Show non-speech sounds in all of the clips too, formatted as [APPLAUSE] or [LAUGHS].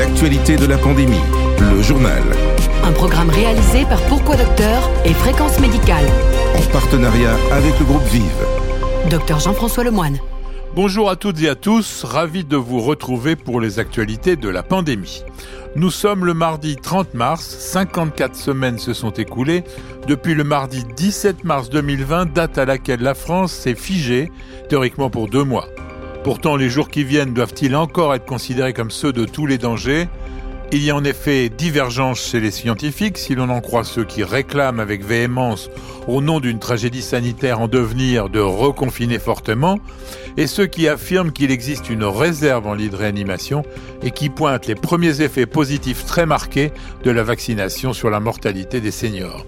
l'actualité de la pandémie, le journal. Un programme réalisé par Pourquoi Docteur et Fréquence Médicale. En partenariat avec le groupe Vive. Docteur Jean-François Lemoine. Bonjour à toutes et à tous, ravi de vous retrouver pour les actualités de la pandémie. Nous sommes le mardi 30 mars, 54 semaines se sont écoulées depuis le mardi 17 mars 2020, date à laquelle la France s'est figée, théoriquement pour deux mois. Pourtant, les jours qui viennent doivent-ils encore être considérés comme ceux de tous les dangers? Il y a en effet divergence chez les scientifiques, si l'on en croit ceux qui réclament avec véhémence, au nom d'une tragédie sanitaire en devenir, de reconfiner fortement, et ceux qui affirment qu'il existe une réserve en lit de réanimation et qui pointent les premiers effets positifs très marqués de la vaccination sur la mortalité des seniors.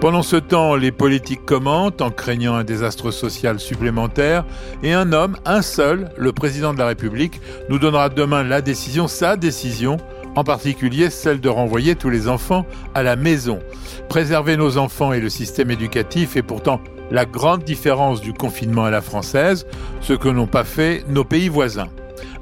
Pendant ce temps, les politiques commentent en craignant un désastre social supplémentaire et un homme, un seul, le président de la République, nous donnera demain la décision, sa décision, en particulier celle de renvoyer tous les enfants à la maison. Préserver nos enfants et le système éducatif est pourtant la grande différence du confinement à la française, ce que n'ont pas fait nos pays voisins.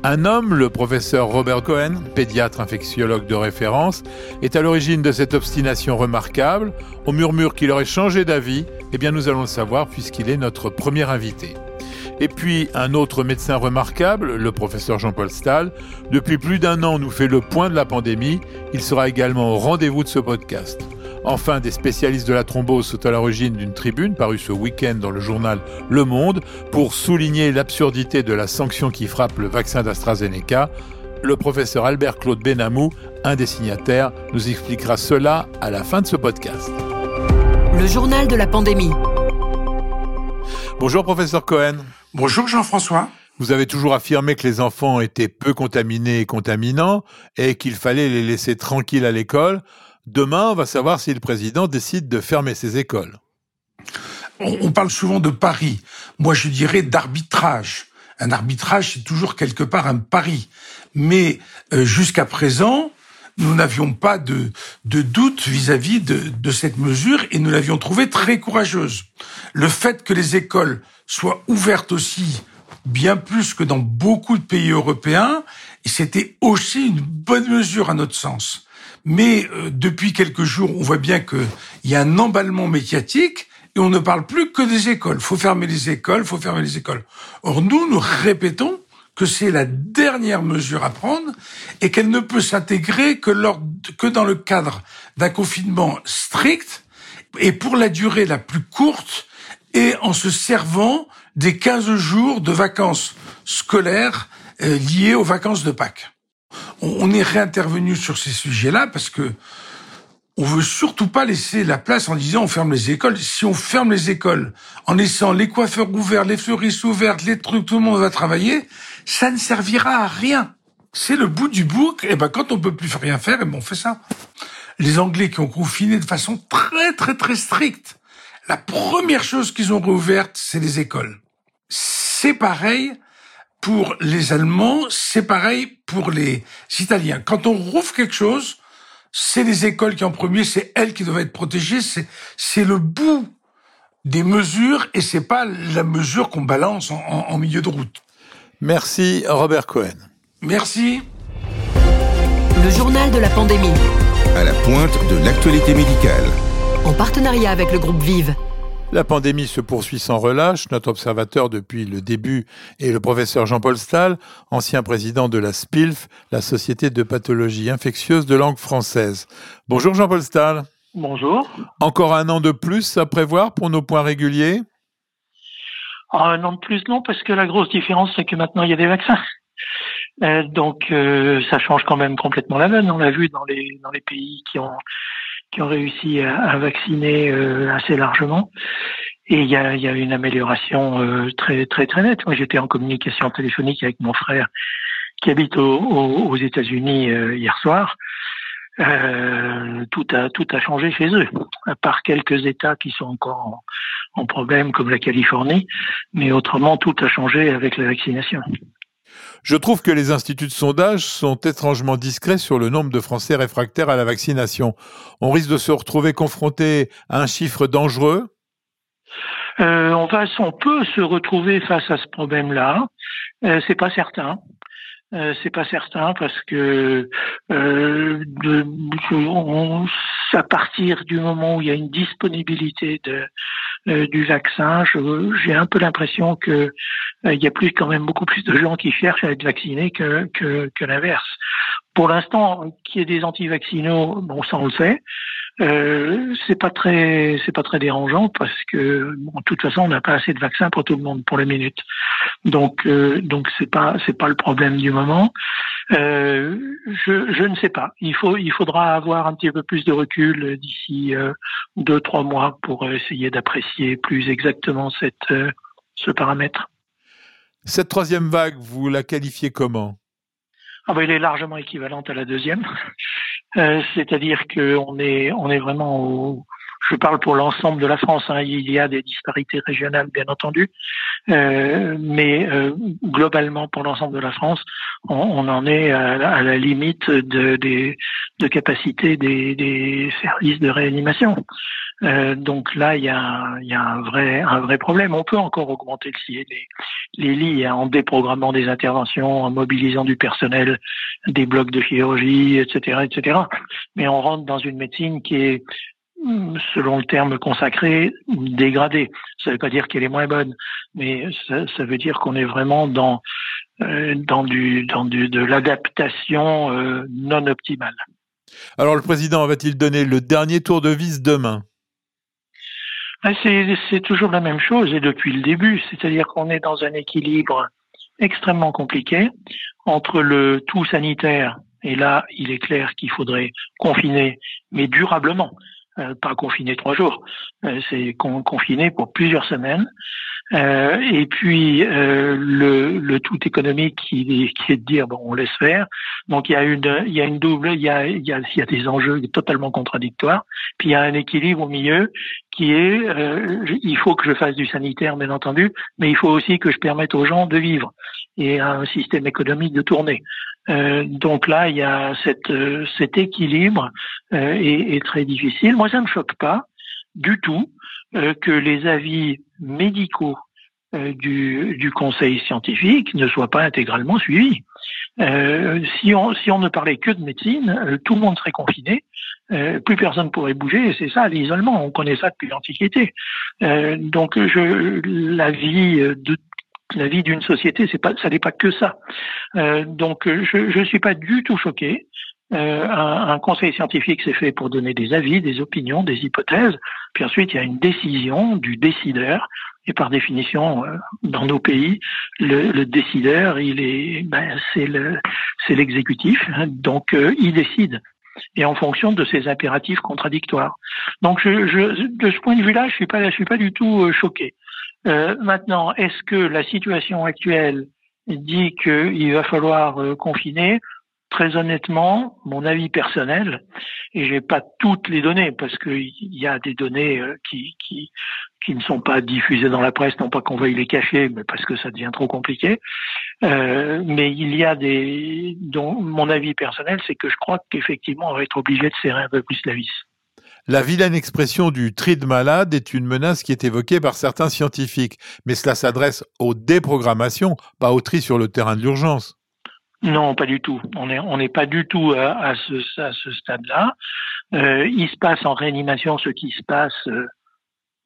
Un homme, le professeur Robert Cohen, pédiatre infectiologue de référence, est à l'origine de cette obstination remarquable. On murmure qu'il aurait changé d'avis. Eh bien, nous allons le savoir puisqu'il est notre premier invité. Et puis un autre médecin remarquable, le professeur Jean-Paul Stahl, depuis plus d'un an nous fait le point de la pandémie. Il sera également au rendez-vous de ce podcast. Enfin, des spécialistes de la thrombose sont à l'origine d'une tribune parue ce week-end dans le journal Le Monde pour souligner l'absurdité de la sanction qui frappe le vaccin d'AstraZeneca. Le professeur Albert Claude Benamou, un des signataires, nous expliquera cela à la fin de ce podcast. Le journal de la pandémie. Bonjour professeur Cohen. Bonjour Jean-François. Vous avez toujours affirmé que les enfants étaient peu contaminés et contaminants et qu'il fallait les laisser tranquilles à l'école. Demain, on va savoir si le président décide de fermer ses écoles. On parle souvent de pari. Moi, je dirais d'arbitrage. Un arbitrage, c'est toujours quelque part un pari. Mais euh, jusqu'à présent, nous n'avions pas de, de doute vis-à-vis de, de cette mesure et nous l'avions trouvée très courageuse. Le fait que les écoles soient ouvertes aussi bien plus que dans beaucoup de pays européens, c'était aussi une bonne mesure à notre sens. Mais euh, depuis quelques jours, on voit bien qu'il y a un emballement médiatique et on ne parle plus que des écoles. Faut fermer les écoles, faut fermer les écoles. Or nous, nous répétons que c'est la dernière mesure à prendre et qu'elle ne peut s'intégrer que, que dans le cadre d'un confinement strict et pour la durée la plus courte et en se servant des 15 jours de vacances scolaires euh, liées aux vacances de Pâques. On, est réintervenu sur ces sujets-là parce que on veut surtout pas laisser la place en disant on ferme les écoles. Si on ferme les écoles en laissant les coiffeurs ouverts, les fleuristes ouvertes, les trucs, tout le monde va travailler, ça ne servira à rien. C'est le bout du bouc. Et ben quand on peut plus rien faire, et ben on fait ça. Les Anglais qui ont confiné de façon très très très stricte, la première chose qu'ils ont réouverte, c'est les écoles. C'est pareil pour les Allemands, c'est pareil pour les Italiens. Quand on rouvre quelque chose, c'est les écoles qui en premier, c'est elles qui doivent être protégées, c'est c'est le bout des mesures et c'est pas la mesure qu'on balance en, en, en, milieu de route. Merci Robert Cohen. Merci. Le journal de la pandémie. À la pointe de l'actualité médicale. En partenariat avec le groupe Vive. La pandémie se poursuit sans relâche. Notre observateur depuis le début est le professeur Jean-Paul Stahl, ancien président de la SPILF, la Société de pathologie infectieuse de langue française. Bonjour Jean-Paul Stahl. Bonjour. Encore un an de plus à prévoir pour nos points réguliers? Un an de plus, non, parce que la grosse différence, c'est que maintenant, il y a des vaccins. Euh, donc, euh, ça change quand même complètement la donne. On l'a vu dans les, dans les pays qui ont qui ont réussi à, à vacciner euh, assez largement. Et il y a, y a, une amélioration euh, très très très nette. Moi, j'étais en communication téléphonique avec mon frère qui habite au, au, aux États-Unis euh, hier soir. tout a tout a changé chez eux, à part quelques États qui sont encore en, en problème comme la Californie, mais autrement tout a changé avec la vaccination. Je trouve que les instituts de sondage sont étrangement discrets sur le nombre de Français réfractaires à la vaccination. On risque de se retrouver confronté à un chiffre dangereux? Euh, on va, peut se retrouver face à ce problème-là? Euh, c'est pas certain. Euh, c'est pas certain parce que euh, à partir du moment où il y a une disponibilité de, du vaccin, j'ai un peu l'impression que euh, il y a plus quand même beaucoup plus de gens qui cherchent à être vaccinés que, que, que l'inverse. Pour l'instant, qu'il y ait des anti-vaccinaux, bon, ça on le sait. Euh, c'est pas très, c'est pas très dérangeant parce que, bon, de toute façon, on n'a pas assez de vaccins pour tout le monde pour les minutes. Donc, euh, donc c'est pas, c'est pas le problème du moment. Euh, je, je ne sais pas. Il faut, il faudra avoir un petit peu plus de recul d'ici euh, deux, trois mois pour essayer d'apprécier plus exactement cette, euh, ce paramètre. Cette troisième vague, vous la qualifiez comment? Ah ben, il est largement équivalente à la deuxième. Euh, c'est-à-dire qu'on est, on est vraiment au, je parle pour l'ensemble de la France, hein, il y a des disparités régionales bien entendu, euh, mais euh, globalement pour l'ensemble de la France, on, on en est à, la limite de, des, de capacité des, des services de réanimation. Euh, donc là, il y a, y a, un vrai, un vrai problème. On peut encore augmenter les, les lits hein, en déprogrammant des interventions, en mobilisant du personnel, des blocs de chirurgie, etc., etc. Mais on rentre dans une médecine qui est selon le terme consacré, dégradée. Ça ne veut pas dire qu'elle est moins bonne, mais ça, ça veut dire qu'on est vraiment dans dans du dans du, de l'adaptation euh, non optimale. Alors le président va-t-il donner le dernier tour de vis demain? Ben, c'est toujours la même chose et depuis le début, c'est-à-dire qu'on est dans un équilibre extrêmement compliqué entre le tout sanitaire et là, il est clair qu'il faudrait confiner, mais durablement. Euh, pas confiné trois jours, euh, c'est confiné pour plusieurs semaines. Euh, et puis le, le, tout économique qui, qui, est de dire bon on laisse faire. Donc il y a une il y a une double il y a il y a, il y a des enjeux totalement contradictoires. Puis il y a un équilibre au milieu qui est il faut que je fasse du sanitaire bien entendu, mais il faut aussi que je permette aux gens de vivre et un système économique de tourner. Euh, donc là, il y a cette, euh, cet équilibre euh, est, est, très difficile. Moi, ça ne me choque pas du tout que les avis médicaux du, du, conseil scientifique ne soient pas intégralement suivis. si, on, si on ne parlait que de médecine, tout le monde serait confiné, plus personne pourrait bouger. C'est ça l'isolement. On connaît ça depuis l'Antiquité. donc, je, la vie de la vie d'une société, c'est pas, ça n'est pas que ça. Euh, donc, je ne suis pas du tout choqué. Euh, un, un, conseil scientifique, c'est fait pour donner des avis, des opinions, des hypothèses. Puis ensuite, il y a une décision du décideur. Et par définition, euh, dans nos pays, le, le décideur, il est, ben, c'est le, c'est l'exécutif. Hein, donc, euh, il décide et en fonction de ces impératifs contradictoires. Donc, je, je, de ce point de vue-là, je suis pas, je suis pas du tout euh, choqué. Euh, maintenant, est-ce que la situation actuelle dit qu'il va falloir confiner? Très honnêtement, mon avis personnel, et j'ai pas toutes les données parce qu'il y a des données euh, qui, qui, ne sont pas diffusées dans la presse, non pas qu'on veuille les cacher, mais parce que ça devient trop compliqué. Euh, mais il y a des, dont mon avis personnel, c'est que je crois qu'effectivement on va être obligé de serrer un peu plus la vis. La vilaine expression du tri de malade est une menace qui est évoquée par certains scientifiques, mais cela s'adresse aux déprogrammations, pas au tri sur le terrain de l'urgence. Non, pas du tout. On n'est pas du tout à, ce, stade-là. Euh, il se passe en réanimation ce qui se passe euh,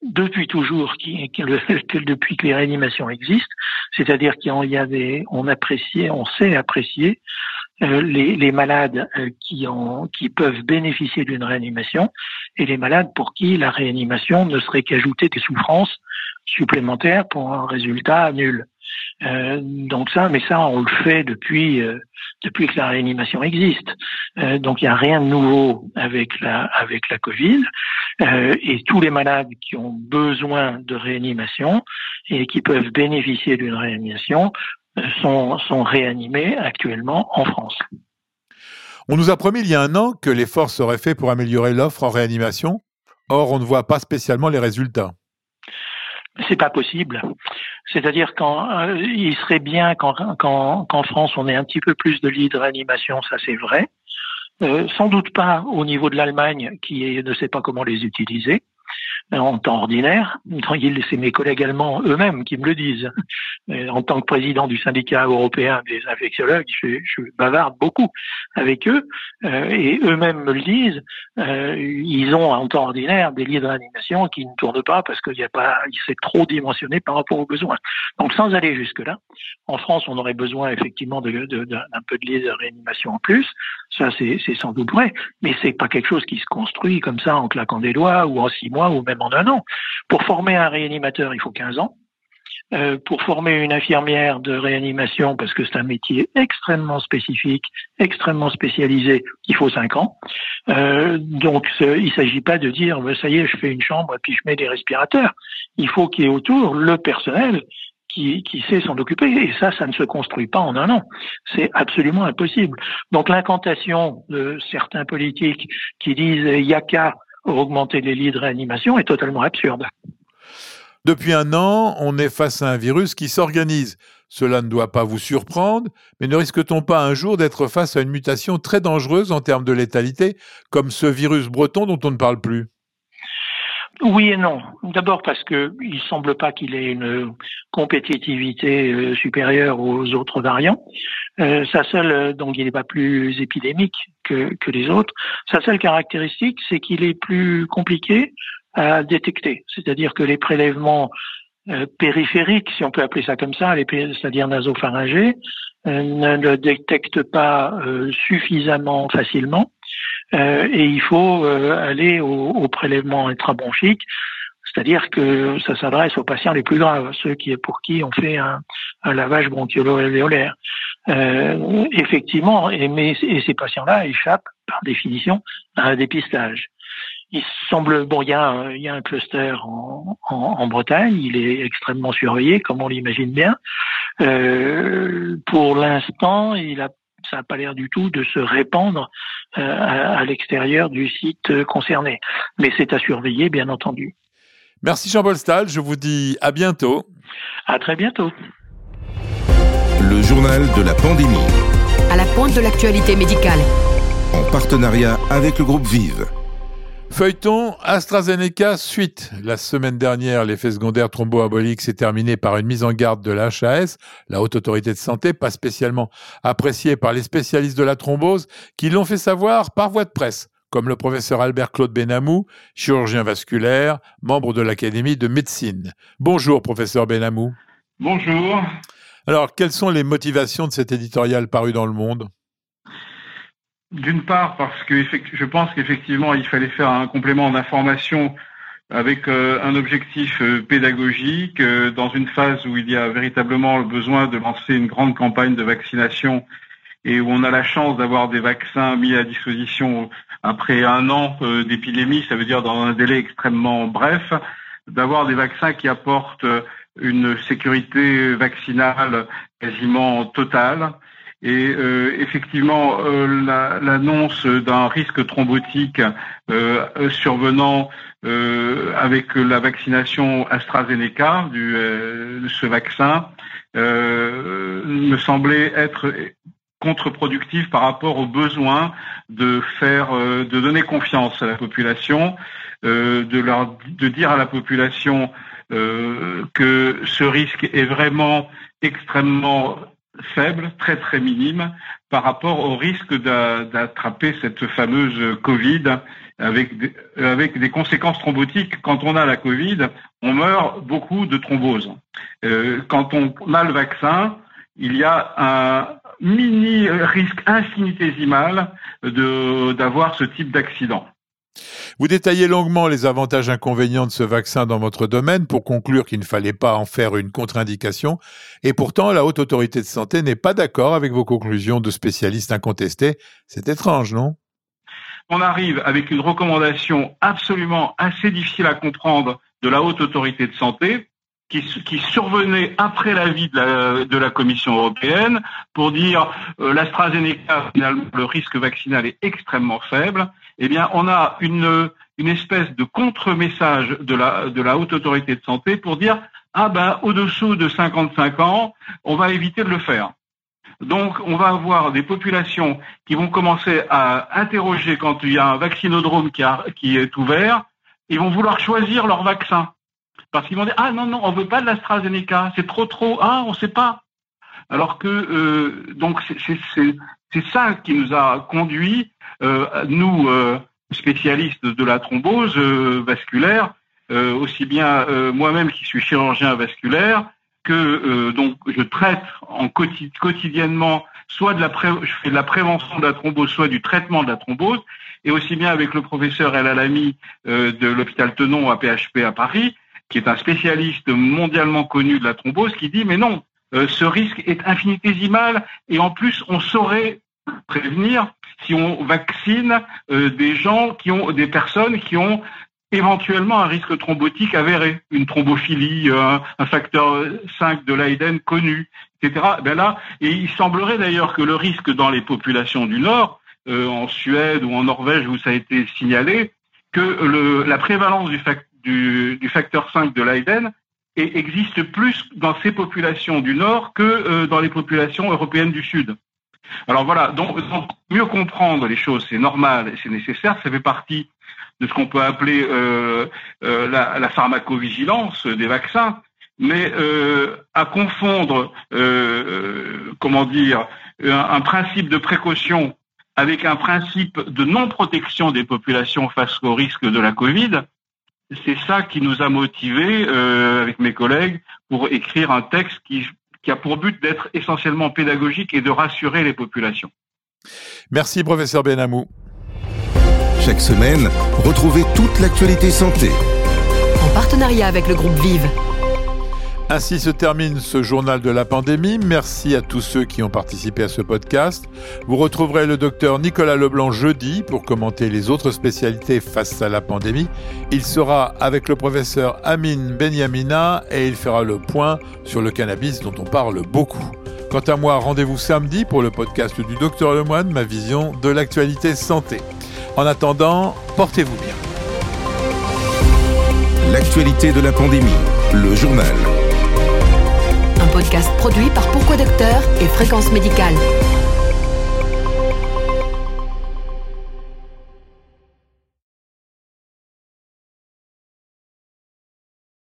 depuis toujours, [LAUGHS] depuis que les réanimations existent, c'est-à-dire qu'il y a des, on apprécie, on sait apprécier euh, les, malades qui peuvent bénéficier d'une réanimation et les malades pour qui la réanimation ne serait qu'ajouter des souffrances supplémentaires pour un résultat nul. Euh, donc ça, mais ça, on le fait depuis euh, depuis que la réanimation existe. Euh, donc il n'y a rien de nouveau avec la avec la Covid. et tous les malades qui ont besoin de réanimation et qui peuvent bénéficier d'une réanimation sont, sont réanimés actuellement en France. On nous a promis il y a un an que l'effort serait fait pour améliorer l'offre en réanimation. Or, on ne voit pas spécialement les résultats. C'est pas possible. C'est-à-dire qu'en euh, il serait bien qu'en France on ait un petit peu plus de lits de réanimation, ça c'est vrai. Euh, sans doute pas au niveau de l'Allemagne qui ne sait pas comment les utiliser. En temps ordinaire. C'est mes collègues allemands eux-mêmes qui me le disent. En tant que président du syndicat européen des infectiologues, je, bavarde beaucoup avec eux euh, et eux-mêmes me le disent. Euh, ils ont en temps ordinaire des lits de réanimation qui ne tournent pas parce qu'il n'y a pas, c'est trop dimensionné par rapport aux besoins. Donc sans aller jusque là, en France, on aurait besoin effectivement d'un peu de lits de réanimation en plus. Ça, c'est sans doute vrai, mais c'est pas quelque chose qui se construit comme ça en claquant des doigts ou en six mois ou même en un an. Pour former un réanimateur, il faut 15 ans. Euh, pour former une infirmière de réanimation, parce que c'est un métier extrêmement spécifique, extrêmement spécialisé, il faut 5 ans. Euh, donc il ne s'agit pas de dire bah, ça y est, je fais une chambre et puis je mets des respirateurs. Il faut qu'il y ait autour le personnel qui, qui sait s'en occuper. Et ça, ça ne se construit pas en un an. C'est absolument impossible. Donc l'incantation de certains politiques qui disent il n'y a qu'à augmenter les lits de réanimation est totalement absurde. Depuis un an, on est face à un virus qui s'organise. Cela ne doit pas vous surprendre, mais ne risque-t-on pas un jour d'être face à une mutation très dangereuse en termes de létalité, comme ce virus breton dont on ne parle plus? Oui et non. D'abord parce que il semble pas qu'il ait une compétitivité euh, supérieure aux autres variants. Euh, sa seule, euh, donc il n'est pas plus épidémique que, que les autres. Sa seule caractéristique, c'est qu'il est plus compliqué à détecter. C'est-à-dire que les prélèvements périphériques, si on peut appeler ça comme ça, c'est-à-dire nasopharyngés, ne le détectent pas suffisamment facilement euh, et il faut euh, aller au, au, prélèvement intrabronchique, c'est-à-dire que ça s'adresse aux patients les plus graves, ceux qui pour qui on fait un, un lavage bronchiolo-alvéolaire. Euh, effectivement, et, mais, et ces patients-là échappent par définition à un dépistage. Il semble, bon, il y a, un, il y a un cluster en, en, en, Bretagne, il est extrêmement surveillé, comme on l'imagine bien. Euh, pour l'instant, il a ça n'a pas l'air du tout de se répandre euh, à, l'extérieur du site concerné. Mais c'est à surveiller, bien entendu. Merci Jean-Paul Stahl, je vous dis à bientôt. À très bientôt. Le journal de la pandémie. À la pointe de l'actualité médicale. En partenariat avec le groupe Vive. Feuilleton AstraZeneca suite. La semaine dernière, l'effet secondaire thromboembolique s'est terminé par une mise en garde de l'HAS, la Haute Autorité de Santé, pas spécialement appréciée par les spécialistes de la thrombose, qui l'ont fait savoir par voie de presse, comme le professeur Albert Claude Benamou, chirurgien vasculaire, membre de l'Académie de médecine. Bonjour, professeur Benamou. Bonjour. Alors, quelles sont les motivations de cet éditorial paru dans le monde? D'une part, parce que je pense qu'effectivement, il fallait faire un complément d'information avec euh, un objectif euh, pédagogique euh, dans une phase où il y a véritablement le besoin de lancer une grande campagne de vaccination et où on a la chance d'avoir des vaccins mis à disposition après un an d'épidémie, ça veut dire dans un délai extrêmement bref, d'avoir des vaccins qui apportent une sécurité vaccinale quasiment totale et euh, effectivement, euh, l'annonce d'un risque thrombotique euh, survenant avec la vaccination AstraZeneca du, ce vaccin me semblait être contre-productif par rapport au besoin de faire, de donner confiance à la population, de leur, de dire à la population que ce risque est vraiment extrêmement faible, très très minime, par rapport au risque d'attraper cette fameuse Covid avec des, conséquences thrombotiques. Quand on a la Covid, on meurt beaucoup de thrombose. Euh, quand on a le vaccin, il y a un mini risque infinitésimal d'avoir ce type d'accident. Vous détaillez longuement les avantages et inconvénients de ce vaccin dans votre domaine pour conclure qu'il ne fallait pas en faire une contre-indication. Et pourtant, la Haute Autorité de Santé n'est pas d'accord avec vos conclusions de spécialistes incontestés. C'est étrange, non? On arrive avec une recommandation absolument assez difficile à comprendre de la Haute Autorité de Santé qui, survenait après l'avis de la, de la Commission européenne pour dire euh, l'AstraZeneca, finalement, le risque vaccinal est extrêmement faible eh bien, on a une, espèce de contre-message de la, de la haute autorité de santé pour dire ah ben au-dessous de 55 ans, on va éviter de le faire. Donc, on va avoir des populations qui vont commencer à interroger quand il y a un vaccinodrome qui, est ouvert, ils vont vouloir choisir leur vaccin. Parce qu'ils vont dire, ah non, non, on veut pas de l'AstraZeneca, c'est trop, trop, ah, on sait pas. Alors que, euh, donc, c'est ça qui nous a conduit, euh, nous, euh, spécialistes de la thrombose vasculaire, aussi bien moi-même qui suis chirurgien vasculaire, que donc je traite en quotidiennement soit de la fais de la prévention de la thrombose, soit du traitement de la thrombose, et aussi bien avec le professeur El Alami de l'hôpital Tenon à PHP à Paris, qui est un spécialiste mondialement connu de la thrombose, qui dit mais non, euh, ce risque est infinitésimal et en plus on saurait prévenir si on vaccine euh, des gens qui ont des personnes qui ont éventuellement un risque thrombotique avéré, une thrombophilie, un, facteur 5 de Leiden connu, etc. Ben là, et il semblerait d'ailleurs que le risque dans les populations du Nord euh, en Suède ou en Norvège où ça a été signalé, que le, la prévalence du, du, facteur 5 de Leiden existe plus dans ces populations du Nord que euh, dans les populations européennes du Sud. Alors voilà, donc, mieux comprendre les choses, c'est normal et c'est nécessaire, ça fait partie de ce qu'on peut appeler euh, euh la, la, pharmacovigilance des vaccins, mais euh, à confondre, euh, comment dire, un, un, principe de précaution avec un principe de non-protection des populations face au risque de la Covid. C'est ça qui nous a motivés, euh, avec mes collègues, pour écrire un texte qui, qui a pour but d'être essentiellement pédagogique et de rassurer les populations. Merci, professeur Benamou. Chaque semaine, retrouvez toute l'actualité santé. En partenariat avec le groupe Vive. Ainsi se termine ce journal de la pandémie. Merci à tous ceux qui ont participé à ce podcast. Vous retrouverez le docteur Nicolas Leblanc jeudi pour commenter les autres spécialités face à la pandémie. Il sera avec le professeur Amin Benyamina et il fera le point sur le cannabis dont on parle beaucoup. Quant à moi, rendez-vous samedi pour le podcast du docteur Lemoine, ma vision de l'actualité santé. En attendant, portez-vous bien. L'actualité de la pandémie, le journal podcast produit par Pourquoi Docteur et Fréquence Médicale.